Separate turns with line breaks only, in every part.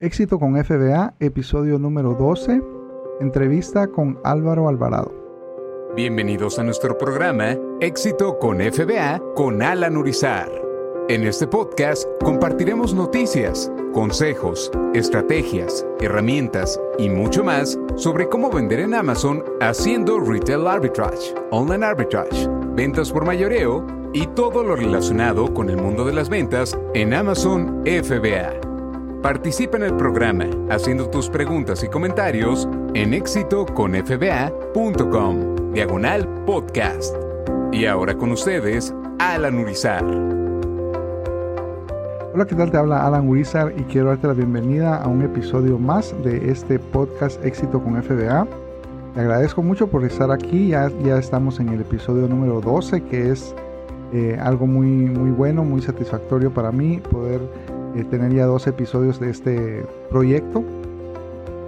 Éxito con FBA, episodio número 12, entrevista con Álvaro Alvarado.
Bienvenidos a nuestro programa Éxito con FBA con Alan Urizar. En este podcast compartiremos noticias, consejos, estrategias, herramientas y mucho más sobre cómo vender en Amazon haciendo retail arbitrage, online arbitrage, ventas por mayoreo y todo lo relacionado con el mundo de las ventas en Amazon FBA. Participa en el programa haciendo tus preguntas y comentarios en éxitoconfba.com, diagonal podcast. Y ahora con ustedes, Alan Urizar.
Hola, ¿qué tal? Te habla Alan Urizar y quiero darte la bienvenida a un episodio más de este podcast Éxito con FBA. Te agradezco mucho por estar aquí, ya, ya estamos en el episodio número 12, que es eh, algo muy, muy bueno, muy satisfactorio para mí poder eh, tener ya dos episodios de este proyecto.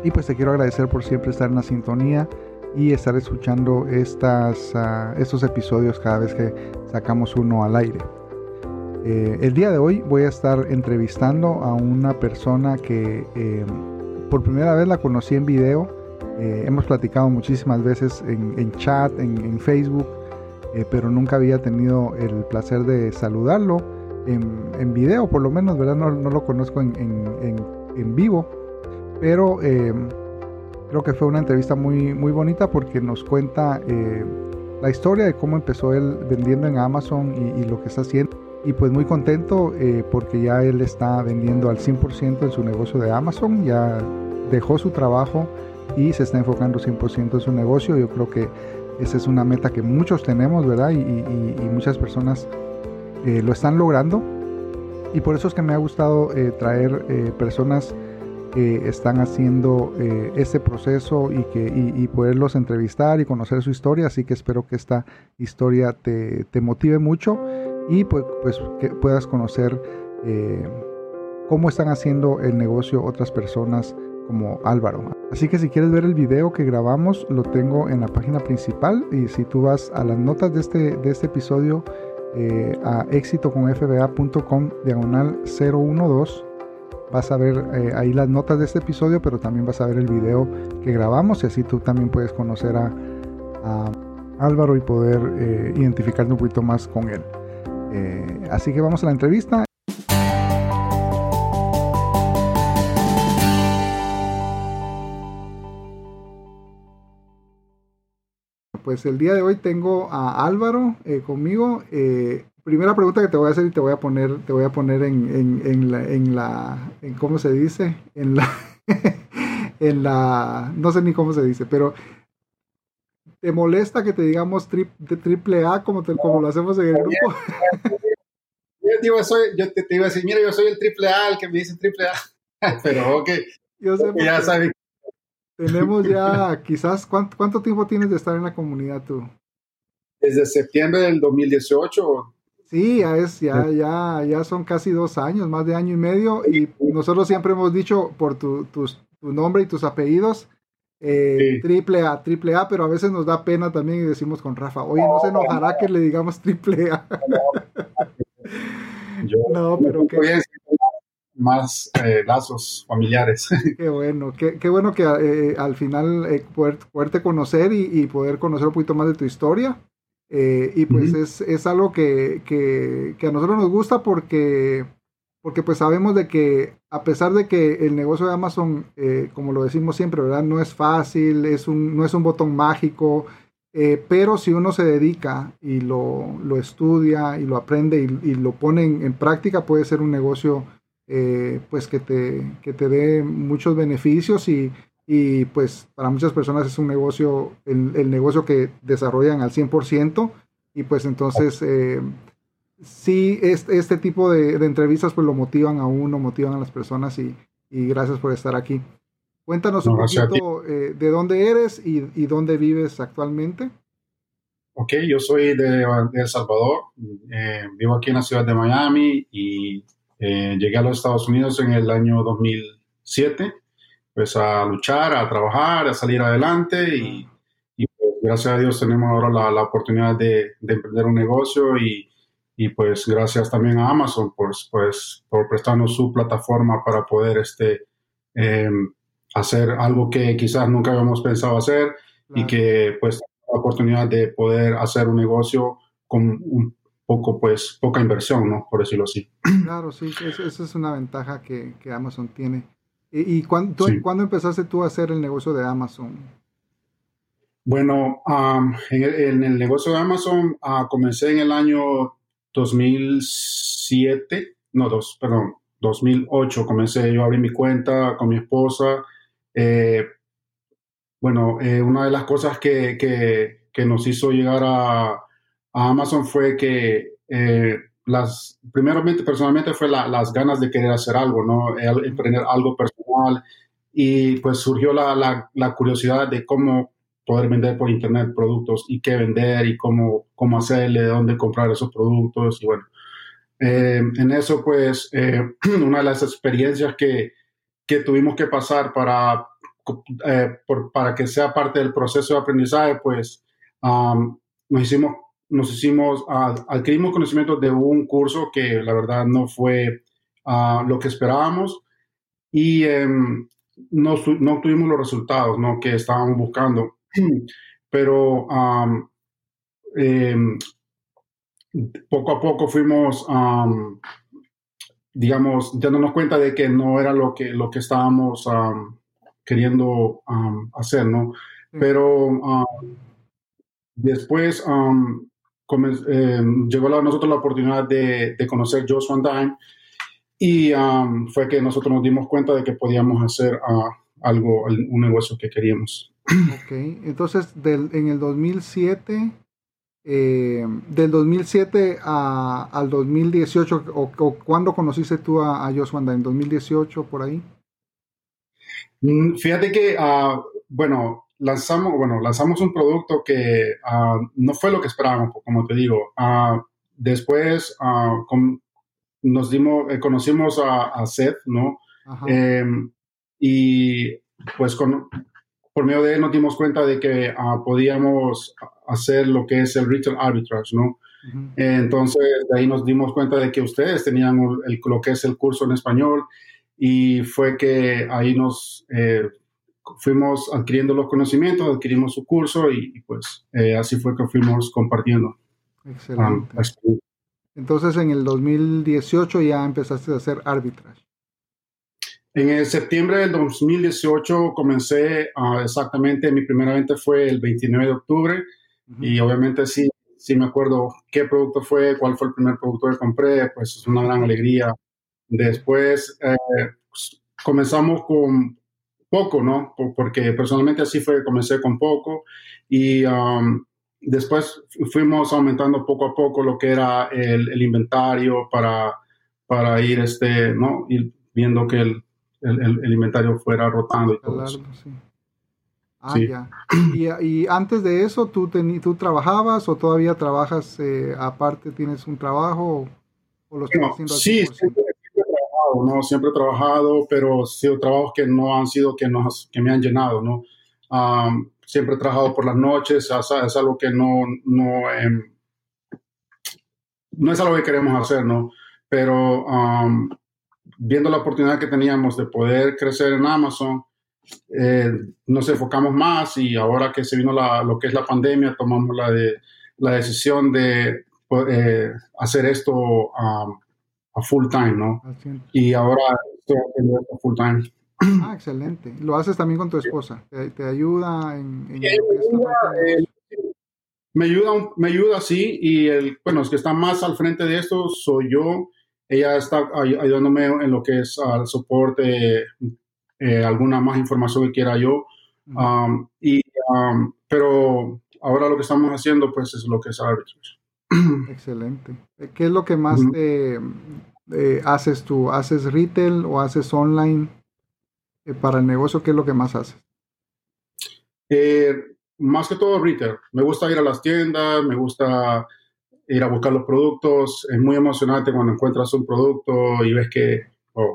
Y pues te quiero agradecer por siempre estar en la sintonía y estar escuchando estas, ah, estos episodios cada vez que sacamos uno al aire. Eh, el día de hoy voy a estar entrevistando a una persona que eh, por primera vez la conocí en video. hemos platicado muchísimas veces en, chat, en, Facebook, pero nunca había tenido el placer de saludarlo en, video, por lo menos, ¿verdad? No, no lo conozco en, en, vivo, pero eh, creo que fue una entrevista muy, muy bonita porque nos cuenta eh, la historia de cómo empezó él vendiendo en Amazon y, lo que está haciendo. Y pues muy contento eh, porque ya él está vendiendo al 100% en su negocio de Amazon, ya dejó su trabajo y se está enfocando 100% en su negocio. Yo creo que esa es una meta que muchos tenemos, ¿verdad? Y, y muchas personas eh, lo están logrando. Y por eso es que me ha gustado eh, traer eh, personas que están haciendo este proceso y, que, y, poderlos entrevistar y conocer su historia. Así que espero que esta historia te, te motive mucho y pues, pues que puedas conocer cómo están haciendo el negocio otras personas como Álvaro. Así que si quieres ver el video que grabamos, lo tengo en la página principal y si tú vas a las notas de este, de este episodio, eh, a éxitoconfba.com diagonal 012 vas a ver eh, ahí las notas de este episodio pero también vas a ver el video que grabamos y así tú también puedes conocer a, Álvaro y poder eh, identificarte un poquito más con él. Así que vamos a la entrevista pues el día de hoy tengo a Álvaro eh, conmigo. Eh, primera pregunta que te voy a hacer y te voy a poner, te voy a poner en, la, en la, en cómo se dice, en la, en la, no sé ni cómo se dice, pero ¿te molesta que te digamos triple A como, como lo hacemos en el grupo?
Yo te, soy, yo te, iba a decir, mira, yo soy el triple A, el que me dice triple A, pero ok, yo sé ya sabes
tenemos ya, quizás, ¿cuánto, ¿cuánto tiempo tienes de estar en la comunidad tú?
Desde septiembre del 2018.
Sí, ya, es, ya, ya, ya son casi dos años, más de año y medio, y nosotros siempre hemos dicho por tu, tu, nombre y tus apellidos, eh, triple A, triple A, pero a veces nos da pena también y decimos con Rafa, oye, no se enojará que le digamos triple A.
no, pero que más eh, lazos familiares.
Qué bueno, qué, bueno que eh, al final eh, poder, poderte conocer y, poder conocer un poquito más de tu historia. y pues es, es, algo que, que, que, a nosotros nos gusta porque, porque pues sabemos de que a pesar de que el negocio de Amazon, como lo decimos siempre, ¿verdad? No es fácil, es un, no es un botón mágico, pero si uno se dedica y lo, lo estudia y lo aprende y, y lo pone en, en, práctica, puede ser un negocio eh, pues que te, que te dé muchos beneficios y, y, pues para muchas personas es un negocio, el, negocio que desarrollan al 100% y pues entonces eh, sí, este, este tipo de, entrevistas pues lo motivan a uno, motivan a las personas y, y gracias por estar aquí. Cuéntanos un poquito eh, de dónde eres y, y, dónde vives actualmente.
Ok, yo soy de, de El Salvador, vivo aquí en la ciudad de Miami y eh, llegué a los Estados Unidos en el año 2007, pues a luchar, a trabajar, a salir adelante y, pues, gracias a Dios tenemos ahora la, oportunidad de, emprender un negocio y, pues gracias también a Amazon por, pues, por prestarnos su plataforma para poder este, em, hacer algo que quizás nunca habíamos pensado hacer y que pues la oportunidad de poder hacer un negocio con un poco, pues, poca inversión, ¿no? Por decirlo así.
Claro, sí, esa es una ventaja que, que Amazon tiene. ¿Y, y cuándo, empezaste tú a hacer el negocio de Amazon?
Bueno, en, el, negocio de Amazon uh, comencé en el año 2007, no, dos, perdón, 2008 comencé yo a abrir mi cuenta con mi esposa. Eh, bueno, eh, una de las cosas que, que, que nos hizo llegar a, a, Amazon fue que eh, las, primeramente, personalmente fue las ganas de querer hacer algo, ¿no? Emprender algo personal y pues surgió la, la, la, curiosidad de cómo poder vender por internet productos y qué vender y cómo, cómo hacerle, de dónde comprar esos productos y bueno. Eh, en eso, pues, eh, una de las experiencias que, que tuvimos que pasar para, eh, por, para que sea parte del proceso de aprendizaje, pues, um, nos hicimos nos hicimos, adquirimos conocimiento de un curso que la verdad no fue lo que esperábamos y em, no, no, obtuvimos los resultados ¿no? que estábamos buscando. Pero em, poco a poco fuimos, digamos, dándonos cuenta de que no era lo que, lo que estábamos queriendo hacer, ¿no? Pero después eh, llegó a nosotros la oportunidad de, conocer Joe Swandine y um, fue que nosotros nos dimos cuenta de que podíamos hacer uh, algo, un negocio que queríamos.
Ok, entonces en el 2007, eh, del 2007 al 2018, o, o ¿cuándo conociste tú a, a Joe ¿En 2018 por ahí?
Mm, fíjate que, uh, bueno, lanzamos, bueno, lanzamos un producto que ah, no fue lo que esperábamos, como te digo. Uh, después uh, nos dimos, eh, conocimos a, Seth, ¿no? Em, y pues con, por medio de él nos dimos cuenta de que podíamos hacer lo que es el retail arbitrage, ¿no? Entonces, de ahí nos dimos cuenta de que ustedes tenían el, lo que es el curso en español y fue que ahí nos eh, fuimos adquiriendo los conocimientos, adquirimos su curso y, pues eh, así fue que fuimos compartiendo.
Excelente. Entonces en el 2018 ya empezaste a hacer arbitrage.
En el septiembre del 2018 comencé uh, exactamente, mi primera venta fue el 29 de octubre y obviamente sí, sí me acuerdo qué producto fue, cuál fue el primer producto que compré, pues es una gran alegría. Después eh, pues, comenzamos con poco, ¿no? Porque personalmente así fue, comencé con poco y um, después fuimos aumentando poco a poco lo que era el, inventario para, para ir, este, ¿no? Ir viendo que el, el, inventario fuera rotando y todo eso.
Ah, ya. Y, antes de eso, ¿tú, ¿tú trabajabas o todavía trabajas eh, aparte, tienes un trabajo o, lo estás haciendo
Sí, ¿no? Siempre he trabajado, pero sido trabajos que no han sido que, nos, que me han llenado, ¿no? siempre he trabajado por las noches, es, algo que no, no, em, no es algo que queremos hacer, ¿no? Pero viendo la oportunidad que teníamos de poder crecer en Amazon, eh, nos enfocamos más y ahora que se vino la, lo que es la pandemia, tomamos la, de, la decisión de eh, hacer esto a full time, ¿no? Y ahora estoy haciendo esto full time.
Ah, excelente. ¿Lo haces también con tu esposa? ¿Te, ayuda en,
me, ayuda, me ayuda, sí, y el, bueno, es que está más al frente de esto soy yo. Ella está ayudándome en lo que es al soporte, eh, alguna más información que quiera yo. Um, y, um, pero ahora lo que estamos haciendo, pues, es lo que es arbitrage.
Excelente. ¿Qué es lo que más te, eh, haces tú? ¿Haces retail o haces online eh, para el negocio? ¿Qué es lo que más haces?
Eh, más que todo retail. Me gusta ir a las tiendas, me gusta ir a buscar los productos. Es muy emocionante cuando encuentras un producto y ves que,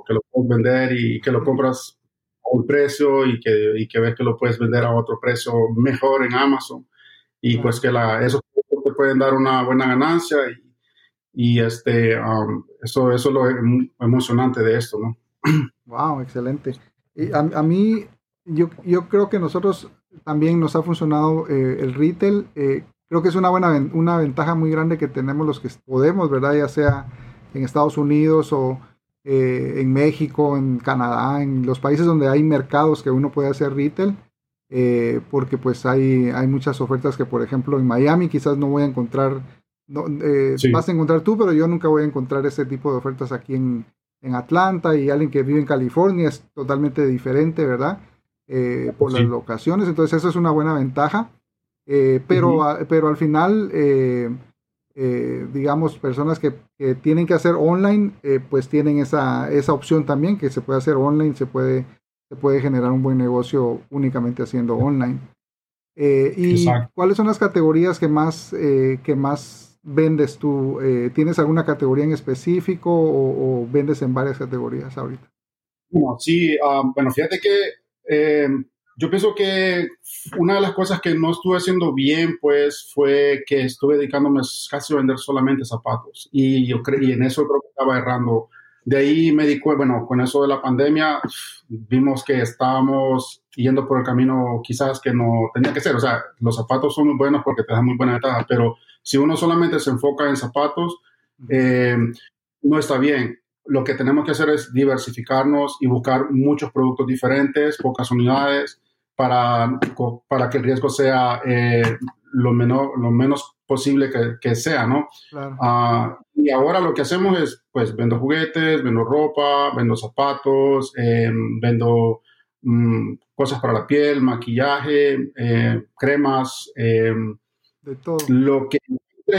que lo puedes vender y que lo compras a un precio y que, y que ves que lo puedes vender a otro precio mejor en Amazon. Y pues que la, esos te pueden dar una buena ganancia y, y este, eso, eso es lo emocionante de esto, ¿no?
Wow, excelente. a, mí, yo, yo creo que nosotros también nos ha funcionado eh, el retail. Eh, creo que es una buena una ventaja muy grande que tenemos los que podemos, ¿verdad? Ya sea en Estados Unidos o eh, en México, en Canadá, en los países donde hay mercados que uno puede hacer retail. porque pues hay, hay muchas ofertas que, por ejemplo, en Miami quizás no voy a encontrar, no, vas a encontrar tú, pero yo nunca voy a encontrar ese tipo de ofertas aquí en, en Atlanta y alguien que vive en California es totalmente diferente, ¿verdad? Eh, por las locaciones, entonces eso es una buena ventaja, eh, pero, pero al final, eh, digamos, personas que, tienen que hacer online, pues tienen esa, esa opción también, que se puede hacer online, se puede, se puede generar un buen negocio únicamente haciendo online. ¿Y cuáles son las categorías que más, que más vendes tú? Eh, ¿Tienes alguna categoría en específico o, vendes en varias categorías ahorita?
Bueno, sí, um, bueno, fíjate que eh, yo pienso que una de las cosas que no estuve haciendo bien, pues, fue que estuve dedicándome casi a vender solamente zapatos. Y yo creí, en eso creo que estaba errando. De ahí me di cuenta, bueno, con eso de la pandemia, vimos que estábamos yendo por el camino quizás que no tenía que ser. O sea, los zapatos son muy buenos porque te dan muy buena ventaja, pero si uno solamente se enfoca en zapatos, eh, no está bien. Lo que tenemos que hacer es diversificarnos y buscar muchos productos diferentes, pocas unidades, para, para que el riesgo sea eh, lo, menor, lo menos posible que, sea, ¿no? Ah, y ahora lo que hacemos es, pues, vendo juguetes, vendo ropa, vendo zapatos, eh, vendo mm, cosas para la piel, maquillaje, cremas,
de todo.
Lo que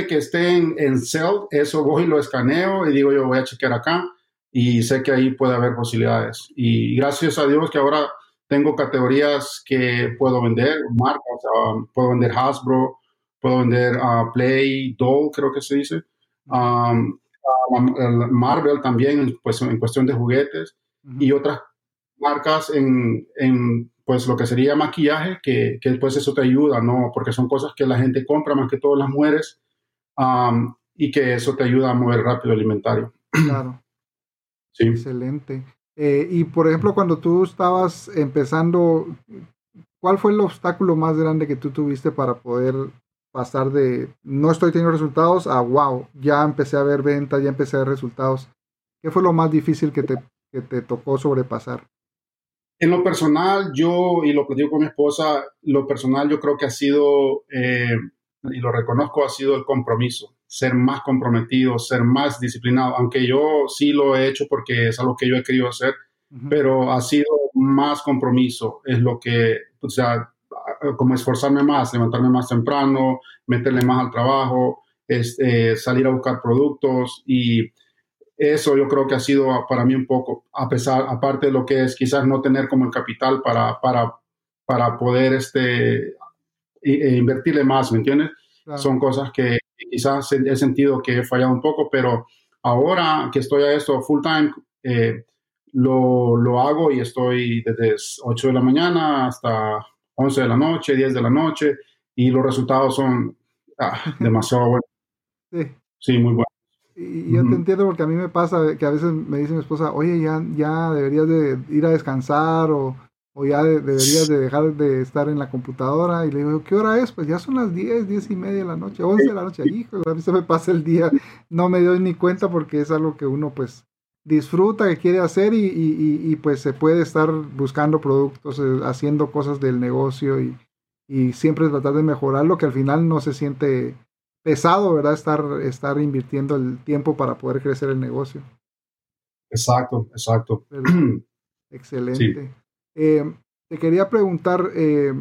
que esté en, en Cell, eso voy y lo escaneo y digo yo voy a chequear acá y sé que ahí puede haber posibilidades. Y gracias a Dios que ahora tengo categorías que puedo vender, marcas, um, puedo vender Hasbro, puedo vender uh, Play, Doll, creo que se dice, um, uh, Marvel también, pues en cuestión de juguetes y otras marcas en, en pues lo que sería maquillaje, que, que pues eso te ayuda, ¿no? Porque son cosas que la gente compra más que todas las mujeres y que eso te ayuda a mover rápido el inventario.
Claro. Sí. Excelente. Eh, y por ejemplo, cuando tú estabas empezando, ¿cuál fue el obstáculo más grande que tú tuviste para poder pasar de no estoy teniendo resultados a wow, ya empecé a ver ventas, ya empecé a ver resultados? ¿Qué fue lo más difícil que te, que te tocó sobrepasar?
En lo personal, yo, y lo platico con mi esposa, lo personal yo creo que ha sido, eh, y lo reconozco, ha sido el compromiso, ser más comprometido, ser más disciplinado, aunque yo sí lo he hecho porque es algo que yo he querido hacer, pero ha sido más compromiso, es lo que, o sea, como esforzarme más, levantarme más temprano, meterle más al trabajo, este, salir a buscar productos y eso yo creo que ha sido para mí un poco, a pesar, aparte de lo que es quizás no tener como el capital para, para, para poder este, e invertirle más, ¿me entiendes? Son cosas que quizás he sentido que he fallado un poco, pero ahora que estoy a esto full time, eh, lo, lo, hago y estoy desde 8 de la mañana hasta 11 de la noche, 10 de la noche, y los resultados son ah, demasiado buenos. Sí. sí, muy buenos.
Y yo te entiendo porque a mí me pasa que a veces me dice mi esposa, oye, ya, ya deberías de ir a descansar o, o ya deberías de dejar de estar en la computadora. Y le digo, ¿qué hora es? Pues ya son las 10, 10 y media de la noche, 11 de la noche. Hijo, a mí se me pasa el día, no me doy ni cuenta porque es algo que uno pues disfruta, que quiere hacer y, y, y pues se puede estar buscando productos, eh, haciendo cosas del negocio y, y siempre tratar de mejorarlo, que al final no se siente pesado, ¿verdad? Estar, estar invirtiendo el tiempo para poder crecer el negocio.
Exacto, exacto.
excelente. Eh, te quería preguntar, eh,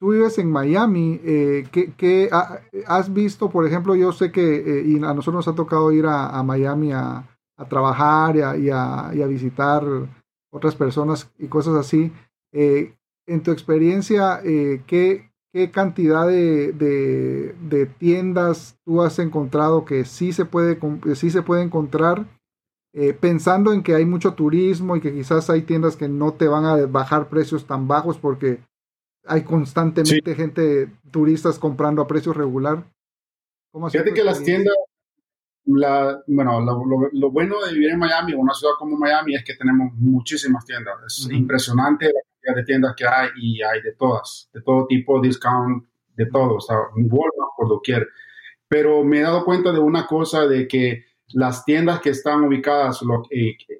tú vives en Miami, eh, ¿qué, has visto, por ejemplo, yo sé que y a nosotros nos ha tocado ir a, Miami a, trabajar y a, visitar otras personas y cosas así. en tu experiencia, ¿qué, qué cantidad de, tiendas tú has encontrado que sí se puede, sí se puede encontrar, eh, pensando en que hay mucho turismo y que quizás hay tiendas que no te van a bajar precios tan bajos porque hay constantemente gente, turistas comprando a precio regular.
Fíjate que las tiendas, la, bueno, lo, bueno de vivir en Miami, una ciudad como Miami, es que tenemos muchísimas tiendas. Es impresionante la de tiendas que hay y hay de todas, de todo tipo, discount, de todo, o sea, Walmart por doquier. Pero me he dado cuenta de una cosa, de que las tiendas que están ubicadas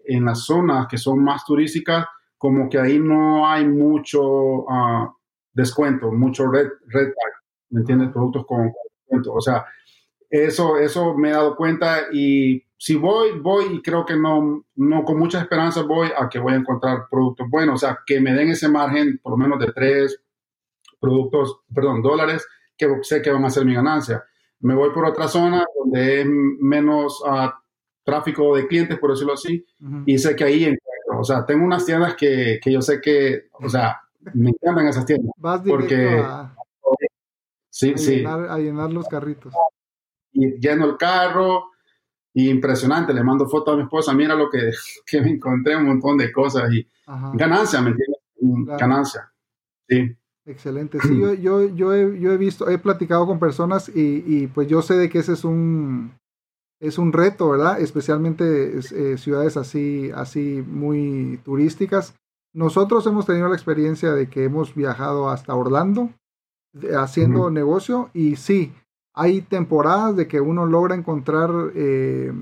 en las zonas que son más turísticas, como que ahí no hay mucho ah, descuento, mucho red, red tag, ¿me entiendes? Productos con, descuento. O sea, eso, eso me he dado cuenta y si voy, voy y creo que no, no con mucha esperanza voy a que voy a encontrar productos buenos, o sea, que me den ese margen por lo menos de tres productos, perdón, dólares, que sé que van a ser mi ganancia. Me voy por otra zona donde es menos uh, tráfico de clientes, por decirlo así, y sé que ahí encuentro. O sea, tengo unas tiendas que, que yo sé que, o sea, me encantan esas tiendas.
Vas porque, a, sí, sí. Llenar, a llenar los carritos.
Y lleno el carro, y impresionante, le mando fotos a mi esposa, mira lo que, que me encontré, un montón de cosas, y ganancia, ¿me entiendes? Ganancia, sí.
Excelente. Sí, yo, yo, yo, he, yo he visto, he platicado con personas y, y, pues yo sé de que ese es un, es un reto, ¿verdad? Especialmente eh, ciudades así, así muy turísticas. Nosotros hemos tenido la experiencia de que hemos viajado hasta Orlando haciendo negocio y sí, hay temporadas de que uno logra encontrar eh,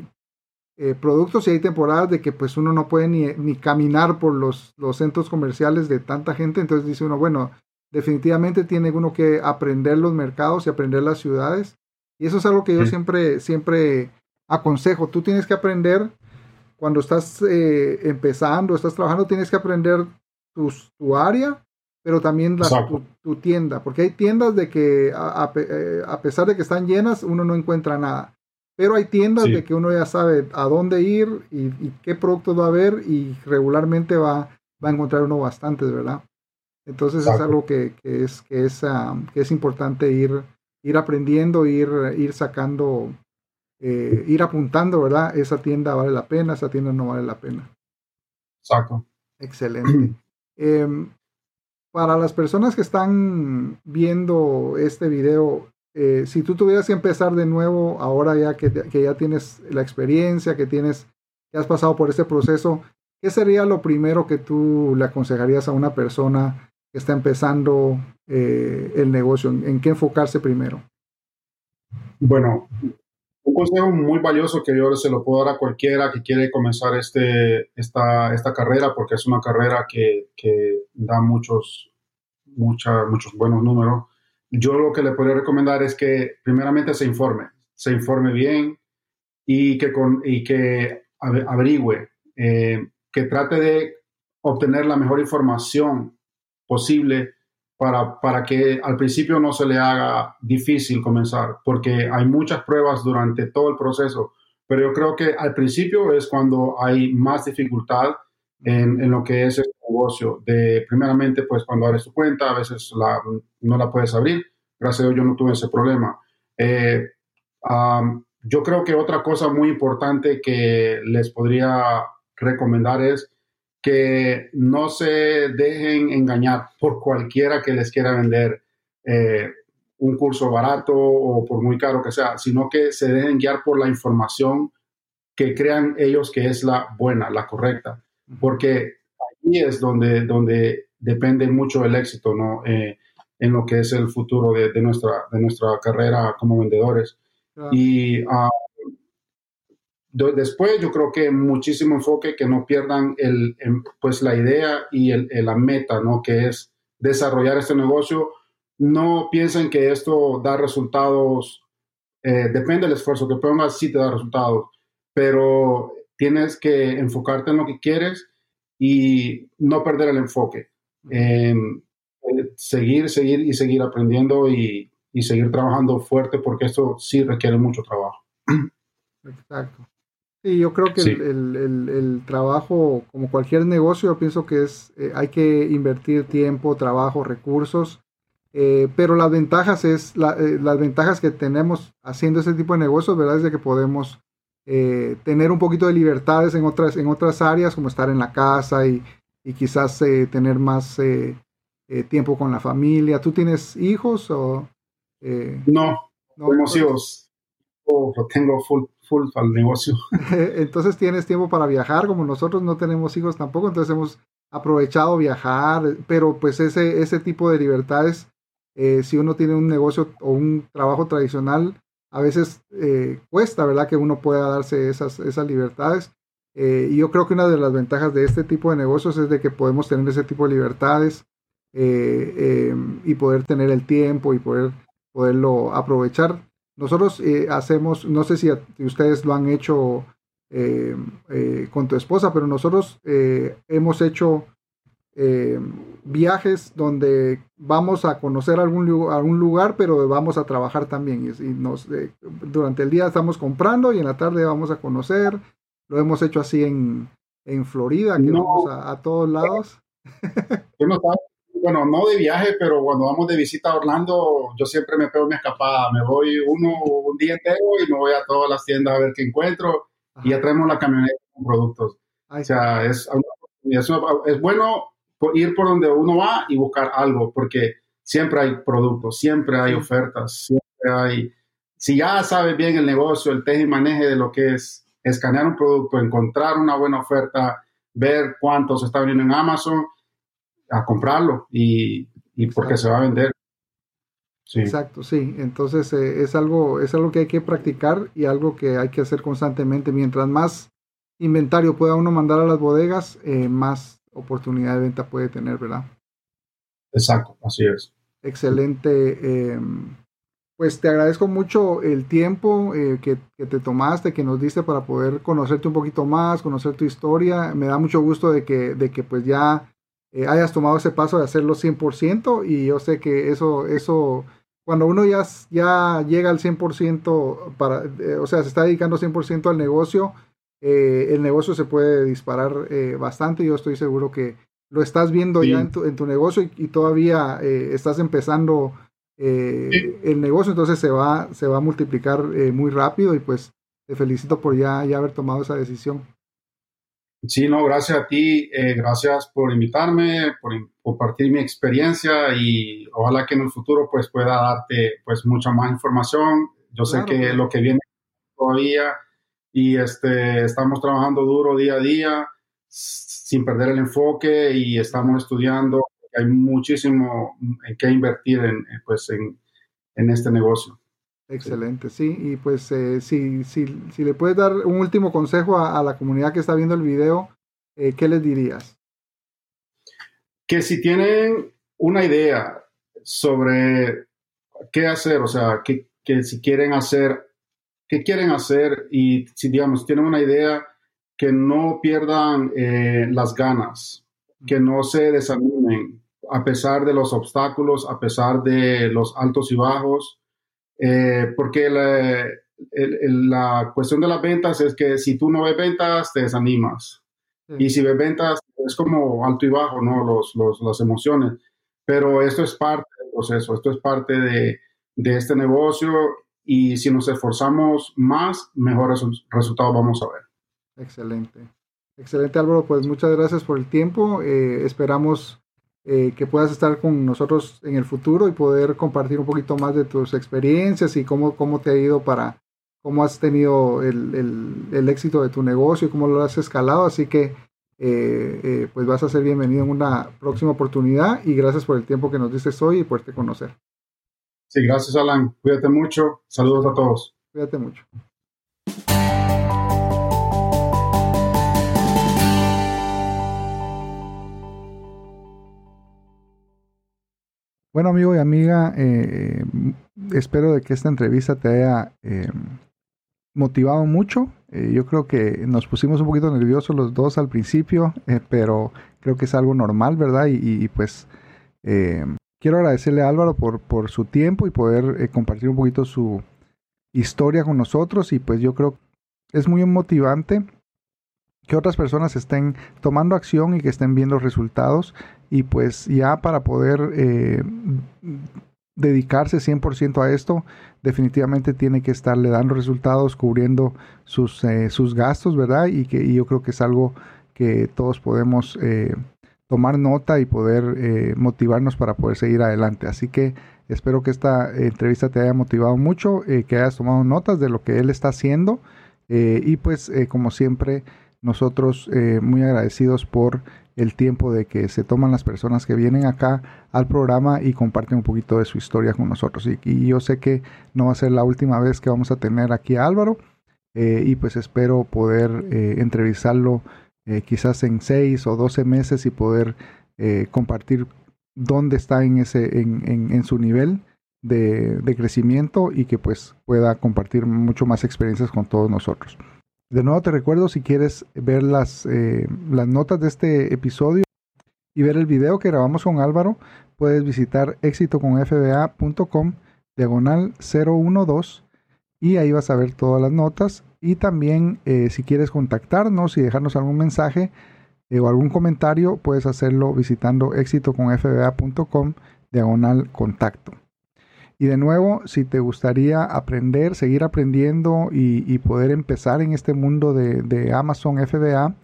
eh, productos y hay temporadas de que pues uno no puede ni, ni caminar por los, los centros comerciales de tanta gente, entonces dice uno, bueno, definitivamente tiene uno que aprender los mercados y aprender las ciudades. Y eso es algo que yo siempre, siempre aconsejo. Tú tienes que aprender, cuando estás eh, empezando, estás trabajando, tienes que aprender tu área, pero también tu, tienda. Porque hay tiendas de que a, eh, pesar de que están llenas, uno no encuentra nada. Pero hay tiendas de que uno ya sabe a dónde ir y, qué productos va a haber y regularmente va, va a encontrar uno bastantes, ¿verdad? Entonces es algo que, es, que, es, que es importante ir, ir aprendiendo, ir, ir sacando, eh, ir apuntando, ¿verdad? Esa tienda vale la pena, esa tienda no vale la pena.
Exacto.
Excelente. Em, para las personas que están viendo este video, eh, si tú tuvieras que empezar de nuevo, ahora ya que, que, ya tienes la experiencia, que tienes, que has pasado por este proceso, ¿qué sería lo primero que tú le aconsejarías a una persona está empezando eh, el negocio? ¿En, qué enfocarse primero?
Bueno, un consejo muy valioso que yo se lo puedo dar a cualquiera que quiere comenzar este, esta, esta carrera, porque es una carrera que, que da muchos, mucha, muchos buenos números. Yo lo que le podría recomendar es que primeramente se informe, se informe bien y que, con, y que averigüe, eh, que trate de obtener la mejor información posible para, para que al principio no se le haga difícil comenzar, porque hay muchas pruebas durante todo el proceso, pero yo creo que al principio es cuando hay más dificultad en, en lo que es el negocio. De, primeramente, pues cuando abres tu cuenta, a veces la, no la puedes abrir. Gracias a Dios yo no tuve ese problema. Eh, yo creo que otra cosa muy importante que les podría recomendar es que no se dejen engañar por cualquiera que les quiera vender eh, un curso barato o por muy caro que sea, sino que se dejen guiar por la información que crean ellos que es la buena, la correcta, porque ahí es donde, donde depende mucho el éxito, ¿no? Eh, en lo que es el futuro de, nuestra, de nuestra carrera como vendedores. Y ah, después yo creo que muchísimo enfoque, que no pierdan el, pues la idea y el, la meta, ¿no? Que es desarrollar este negocio. No piensen que esto da resultados, eh, depende del esfuerzo que pongas, sí te da resultados, pero tienes que enfocarte en lo que quieres y no perder el enfoque. Eh, seguir, seguir y seguir aprendiendo y, y seguir trabajando fuerte porque esto sí requiere mucho trabajo.
Exacto. Sí, yo creo que el, trabajo, como cualquier negocio, yo pienso que es, eh, hay que invertir tiempo, trabajo, recursos, eh, pero las ventajas es, eh, las ventajas que tenemos haciendo este tipo de negocios, ¿verdad? Es de que podemos tener un poquito de libertades en otras, en otras áreas, como estar en la casa y, quizás tener más tiempo con la familia. ¿Tú tienes hijos o...?
no, no tenemos hijos. Tengo full, full al negocio.
entonces tienes tiempo para viajar, como nosotros no tenemos hijos tampoco, entonces hemos aprovechado viajar, pero pues ese, ese tipo de libertades, eh, si uno tiene un negocio o un trabajo tradicional, a veces eh, cuesta, ¿verdad? Que uno pueda darse esas, esas libertades. Eh, y yo creo que una de las ventajas de este tipo de negocios es de que podemos tener ese tipo de libertades y poder tener el tiempo y poder poderlo aprovechar. Nosotros hacemos, no sé si, ustedes lo han hecho con tu esposa, pero nosotros hemos hecho eh, viajes donde vamos a conocer algún, algún lugar, pero vamos a trabajar también. Y, nos, eh, durante el día estamos comprando y en la tarde vamos a conocer. Lo hemos hecho así en, en Florida, que vamos a, todos lados.
Bueno, no de viaje, pero cuando vamos de visita a Orlando, yo siempre me pego mi escapada. Me voy uno un día entero y me voy a todas las tiendas a ver qué encuentro y ya traemos la camioneta con productos. o sea, es, es, es bueno ir por donde uno va y buscar algo, porque siempre hay productos, siempre hay ofertas, siempre hay... Si ya sabes bien el negocio, el teje y maneje de lo que es escanear un producto, encontrar una buena oferta, ver cuánto se está vendiendo en Amazon, a comprarlo y, y porque se va a vender.
Exacto, sí. Entonces eh, es, algo, es algo que hay que practicar y algo que hay que hacer constantemente. Mientras más inventario pueda uno mandar a las bodegas, eh, más oportunidad de venta puede tener, ¿verdad?
Exacto, así es.
Excelente. Em, pues te agradezco mucho el tiempo eh, que, te tomaste, que nos diste para poder conocerte un poquito más, conocer tu historia. Me da mucho gusto de que, de que pues ya eh, hayas tomado ese paso de hacerlo 100% y yo sé que eso, eso cuando uno ya, ya llega al 100%, para, eh, o sea, se está dedicando 100% al negocio, eh, el negocio se puede disparar eh, bastante. Yo estoy seguro que lo estás viendo ya en tu, en tu, negocio y, todavía estás empezando el negocio, entonces se va, se va a multiplicar muy rápido y pues te felicito por ya, ya haber tomado esa decisión.
Sí, no, gracias a ti, gracias por invitarme, por compartir mi experiencia y ojalá que en el futuro pues pueda darte pues mucha más información. Yo sé que lo que viene todavía y este, estamos trabajando duro día a día sin perder el enfoque y estamos estudiando. Hay muchísimo en qué invertir en, pues, en, en este negocio.
Excelente, sí. Y pues eh, si, si, si, le puedes dar un último consejo a, la comunidad que está viendo el video, eh, ¿qué les dirías?
Que si tienen una idea sobre qué hacer, o sea, que, que si quieren hacer qué quieren hacer y si, digamos, tienen una idea, que no pierdan eh, las ganas, que no se desanimen a pesar de los obstáculos, a pesar de los altos y bajos, eh, porque la, la, cuestión de las ventas es que si tú no ves ventas, te desanimas. Y si ves ventas, es como alto y bajo, ¿no? Los, los, las emociones. Pero esto es parte del proceso, esto es parte de, de este negocio y si nos esforzamos más, mejores resultados vamos a ver.
Excelente. Excelente Álvaro, pues muchas gracias por el tiempo. Eh, esperamos eh, que puedas estar con nosotros en el futuro y poder compartir un poquito más de tus experiencias y cómo, cómo te ha ido para, cómo has tenido el, el, éxito de tu negocio y cómo lo has escalado. Así que eh, pues vas a ser bienvenido en una próxima oportunidad y gracias por el tiempo que nos diste hoy y poderte conocer.
Sí, gracias Alan. Cuídate mucho. Saludos a todos.
Cuídate mucho. Bueno, amigo y amiga, eh, espero de que esta entrevista te haya eh, motivado mucho. Eh, yo creo que nos pusimos un poquito nerviosos los dos al principio, pero creo que es algo normal, ¿verdad? Y, pues quiero agradecerle a Álvaro por, por su tiempo y poder eh, compartir un poquito su historia con nosotros y pues yo creo que es muy motivante que otras personas estén tomando acción y que estén viendo resultados y pues ya para poder eh, dedicarse 100% a esto definitivamente tiene que estarle dando resultados cubriendo sus, eh, sus gastos verdad y que yo creo que es algo que todos podemos tomar nota y poder eh, motivarnos para poder seguir adelante. Así que espero que esta entrevista te haya motivado mucho, eh, que hayas tomado notas de lo que él está haciendo y pues como siempre, nosotros muy agradecidos por el tiempo de que se toman las personas que vienen acá al programa y comparten un poquito de su historia con nosotros. Y, yo sé que no va a ser la última vez que vamos a tener aquí a Álvaro eh, y pues espero poder eh, entrevistarlo eh, quizás en seis o doce meses y poder compartir dónde está en, ese, en, su nivel de, de crecimiento y que pues pueda compartir mucho más experiencias con todos nosotros. De nuevo te recuerdo si quieres ver las, eh, las notas de este episodio y ver el video que grabamos con Álvaro, puedes visitar éxitoconfba.com diagonal 012 y ahí vas a ver todas las notas y también eh, si quieres contactarnos y dejarnos algún mensaje eh, o algún comentario puedes hacerlo visitando éxitoconfba.com diagonal contacto. Y de nuevo, si te gustaría aprender, seguir aprendiendo y, poder empezar en este mundo de, Amazon FBA,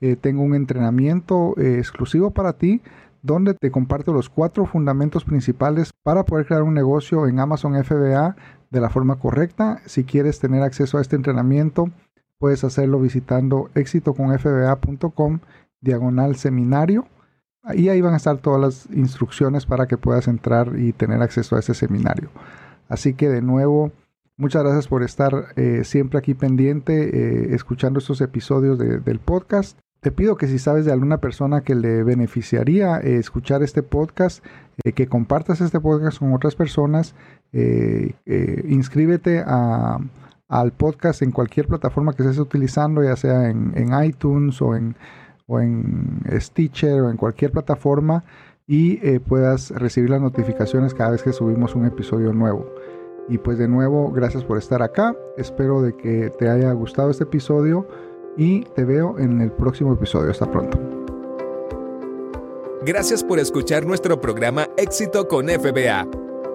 eh, tengo un entrenamiento eh, exclusivo para ti donde te comparto los cuatro fundamentos principales para poder crear un negocio en Amazon FBA de la forma correcta. Si quieres tener acceso a este entrenamiento, puedes hacerlo visitando éxitoconfba.com diagonal seminario y ahí van a estar todas las instrucciones para que puedas entrar y tener acceso a ese seminario. Así que de nuevo, muchas gracias por estar eh, siempre aquí pendiente, eh, escuchando estos episodios del podcast. Te pido que si sabes de alguna persona que le beneficiaría eh, escuchar este podcast, que compartas este podcast con otras personas, inscríbete al podcast en cualquier plataforma que estés utilizando, ya sea en iTunes o en o en Stitcher o en cualquier plataforma y eh, puedas recibir las notificaciones cada vez que subimos un episodio nuevo. Y pues de nuevo, gracias por estar acá. Espero de que te haya gustado este episodio y te veo en el próximo episodio. Hasta pronto.
Gracias por escuchar nuestro programa Éxito con FBA.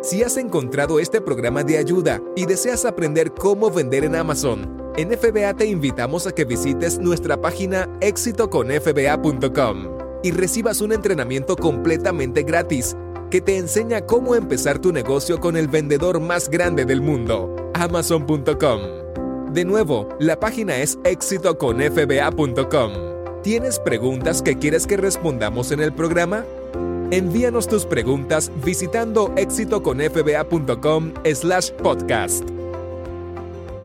Si has encontrado este programa de ayuda y deseas aprender cómo vender en Amazon, en FBA te invitamos a que visites nuestra página exitoconfba.com y recibas un entrenamiento completamente gratis que te enseña cómo empezar tu negocio con el vendedor más grande del mundo, amazon.com. De nuevo, la página es exitoconfba.com. ¿Tienes preguntas que quieres que respondamos en el programa? Envíanos tus preguntas visitando exitoconfba.com slash podcast.